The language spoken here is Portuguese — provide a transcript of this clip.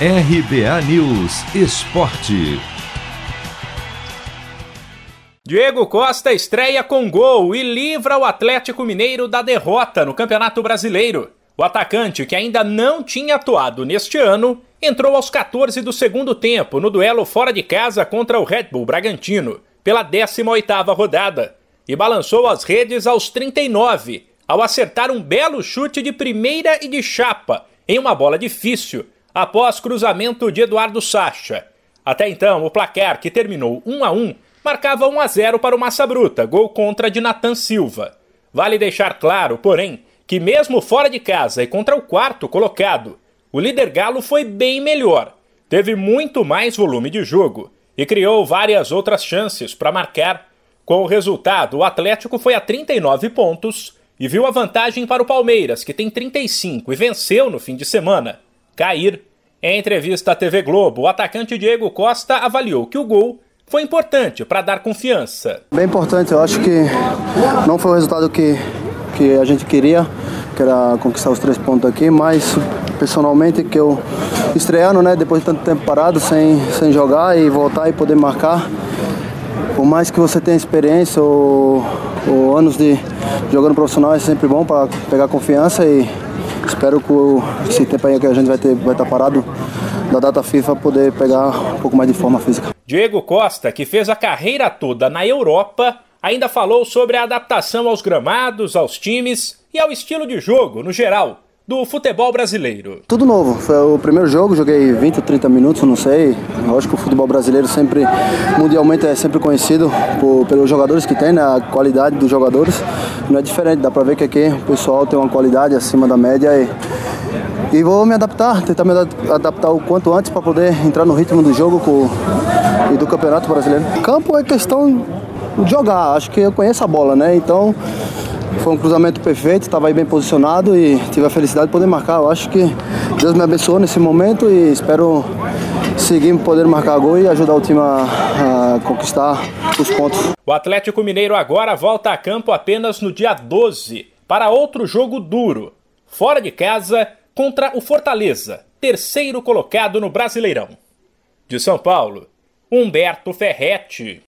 RBA News Esporte. Diego Costa estreia com gol e livra o Atlético Mineiro da derrota no Campeonato Brasileiro. O atacante, que ainda não tinha atuado neste ano, entrou aos 14 do segundo tempo no duelo fora de casa contra o Red Bull Bragantino, pela 18ª rodada, e balançou as redes aos 39, ao acertar um belo chute de primeira e de chapa em uma bola difícil, após cruzamento de Eduardo Sacha. Até então, o placar, que terminou 1 a 1, marcava 1 a 0 para o Massa Bruta, gol contra de Nathan Silva. Vale deixar claro, porém, que mesmo fora de casa e contra o quarto colocado, o líder Galo foi bem melhor. Teve muito mais volume de jogo e criou várias outras chances para marcar. Com o resultado, o Atlético foi a 39 pontos e viu a vantagem para o Palmeiras, que tem 35 e venceu no fim de semana, cair. Em entrevista à TV Globo, o atacante Diego Costa avaliou que o gol foi importante para dar confiança. Bem importante, eu acho que não foi o resultado que, que a gente queria, que era conquistar os três pontos aqui, mas personalmente que eu estreando, né, depois de tanto tempo parado, sem, sem jogar e voltar e poder marcar, por mais que você tenha experiência ou, ou anos de jogando profissional é sempre bom para pegar confiança e espero que esse tempo aí que a gente vai ter vai estar parado da data FIFA poder pegar um pouco mais de forma física. Diego Costa, que fez a carreira toda na Europa, ainda falou sobre a adaptação aos gramados, aos times e ao estilo de jogo no geral do futebol brasileiro. Tudo novo. Foi o primeiro jogo, joguei 20 ou 30 minutos, não sei. Eu acho que o futebol brasileiro sempre, mundialmente, é sempre conhecido por, pelos jogadores que tem, né? a qualidade dos jogadores. Não é diferente, dá pra ver que aqui o pessoal tem uma qualidade acima da média e, e vou me adaptar, tentar me adaptar o quanto antes para poder entrar no ritmo do jogo com, e do Campeonato Brasileiro. Campo é questão jogar, acho que eu conheço a bola, né? Então foi um cruzamento perfeito, estava aí bem posicionado e tive a felicidade de poder marcar. Eu acho que Deus me abençoou nesse momento e espero seguir poder marcar gol e ajudar o time a, a, conquistar os pontos. O Atlético Mineiro agora volta a campo apenas no dia 12 para outro jogo duro, fora de casa contra o Fortaleza, terceiro colocado no Brasileirão. De São Paulo, Humberto Ferretti.